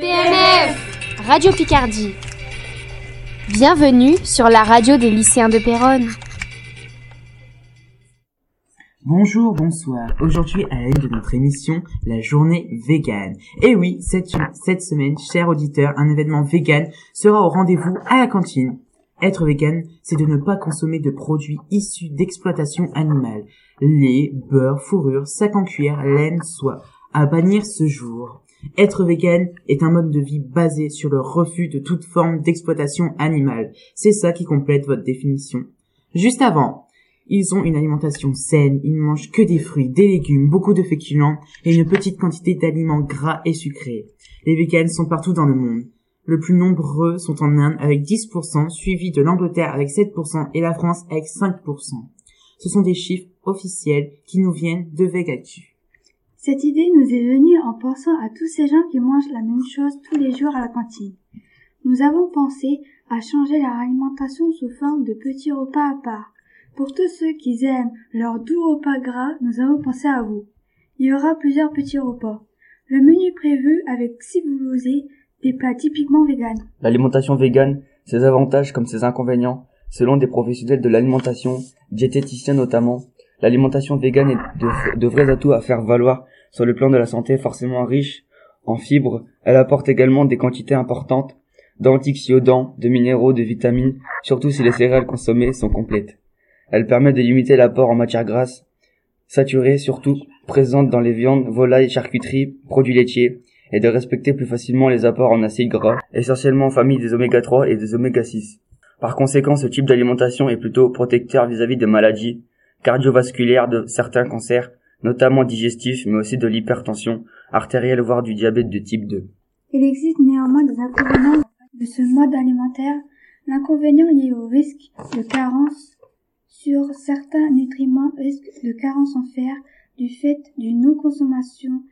PNF Radio Picardie. Bienvenue sur la radio des lycéens de Péronne. Bonjour, bonsoir. Aujourd'hui, à la une de notre émission, la journée vegan. Et oui, cette, cette semaine, chers auditeurs, un événement vegan sera au rendez-vous à la cantine. Être vegan, c'est de ne pas consommer de produits issus d'exploitation animale. Lait, beurre, fourrure, sac en cuir, laine, soie. À bannir ce jour. Être vegan est un mode de vie basé sur le refus de toute forme d'exploitation animale. C'est ça qui complète votre définition. Juste avant, ils ont une alimentation saine, ils ne mangent que des fruits, des légumes, beaucoup de féculents et une petite quantité d'aliments gras et sucrés. Les vegans sont partout dans le monde. Le plus nombreux sont en Inde avec 10%, suivi de l'Angleterre avec 7% et la France avec 5%. Ce sont des chiffres officiels qui nous viennent de Vegatu. Cette idée nous est venue en pensant à tous ces gens qui mangent la même chose tous les jours à la cantine. Nous avons pensé à changer leur alimentation sous forme de petits repas à part. Pour tous ceux qui aiment leur doux repas gras, nous avons pensé à vous. Il y aura plusieurs petits repas. Le menu prévu avec, si vous l'osez, des plats typiquement véganes. L'alimentation végane, ses avantages comme ses inconvénients, selon des professionnels de l'alimentation, diététiciens notamment, L'alimentation végane est de, vrais atouts à faire valoir sur le plan de la santé forcément riche en fibres. Elle apporte également des quantités importantes d'antioxydants, de minéraux, de vitamines, surtout si les céréales consommées sont complètes. Elle permet de limiter l'apport en matières grasses, saturées surtout présentes dans les viandes, volailles, charcuteries, produits laitiers, et de respecter plus facilement les apports en acides gras, essentiellement en famille des oméga 3 et des oméga 6. Par conséquent, ce type d'alimentation est plutôt protecteur vis-à-vis des maladies, cardiovasculaires de certains cancers, notamment digestifs, mais aussi de l'hypertension artérielle, voire du diabète de type 2. Il existe néanmoins des inconvénients de ce mode alimentaire. L'inconvénient lié au risque de carence sur certains nutriments risque de carence en fer du fait d'une non-consommation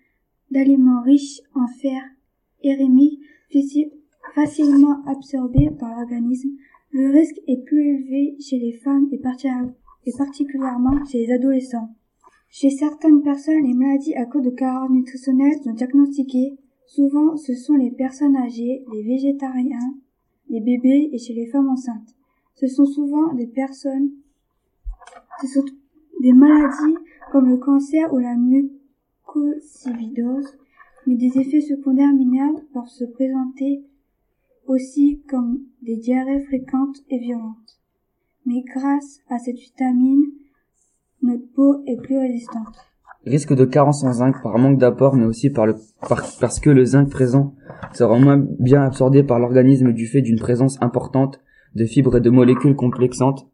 d'aliments riches en fer érémique facilement absorbés par l'organisme. Le risque est plus élevé chez les femmes et particulièrement chez les adolescents. Chez certaines personnes, les maladies à cause de carences nutritionnelles sont diagnostiquées. Souvent, ce sont les personnes âgées, les végétariens, les bébés et chez les femmes enceintes. Ce sont souvent des personnes, ce sont des maladies comme le cancer ou la mucosidose, mais des effets secondaires mineurs peuvent se présenter aussi comme des diarrhées fréquentes et violentes mais grâce à cette vitamine, notre peau est plus résistante. Risque de carence en zinc par manque d'apport, mais aussi par le, parce que le zinc présent sera moins bien absorbé par l'organisme du fait d'une présence importante de fibres et de molécules complexantes,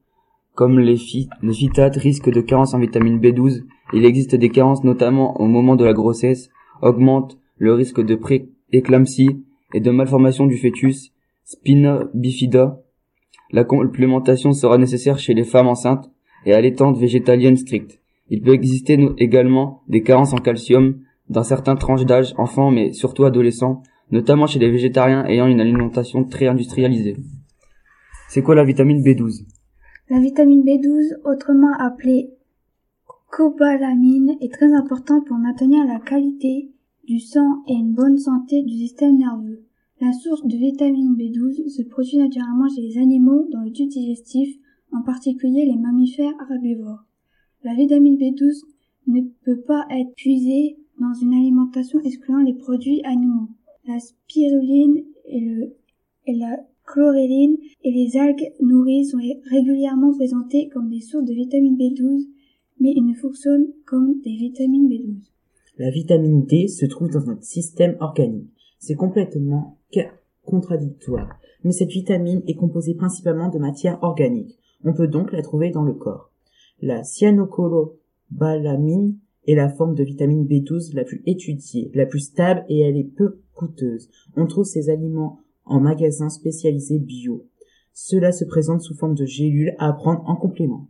comme les, phytates, risque de carence en vitamine B12. Il existe des carences notamment au moment de la grossesse, augmente le risque de pré-éclampsie et de malformation du fœtus, spina bifida, la complémentation sera nécessaire chez les femmes enceintes et allaitantes végétaliennes strictes. Il peut exister également des carences en calcium dans certaines tranches d'âge, enfants mais surtout adolescents, notamment chez les végétariens ayant une alimentation très industrialisée. C'est quoi la vitamine B12 La vitamine B12, autrement appelée cobalamine, est très importante pour maintenir la qualité du sang et une bonne santé du système nerveux. La source de vitamine B12 se produit naturellement chez les animaux dans le tube digestif, en particulier les mammifères herbivores. La vitamine B12 ne peut pas être puisée dans une alimentation excluant les produits animaux. La spiruline et, la chloréline et les algues nourries sont régulièrement présentées comme des sources de vitamine B12, mais ils ne fonctionnent comme des vitamines B12. La vitamine D se trouve dans notre système organique. C'est complètement contradictoire. Mais cette vitamine est composée principalement de matière organique. On peut donc la trouver dans le corps. La cyanocolobalamine est la forme de vitamine B12 la plus étudiée, la plus stable et elle est peu coûteuse. On trouve ces aliments en magasins spécialisés bio. Cela se présente sous forme de gélules à prendre en complément.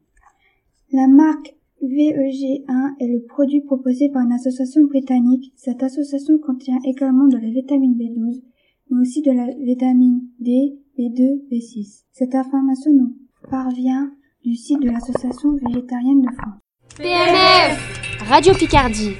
La marque VEG1 est le produit proposé par une association britannique. Cette association contient également de la vitamine B12, mais aussi de la vitamine D, B2, B6. Cette information nous parvient du site de l'association végétarienne de France. PNF Radio Picardie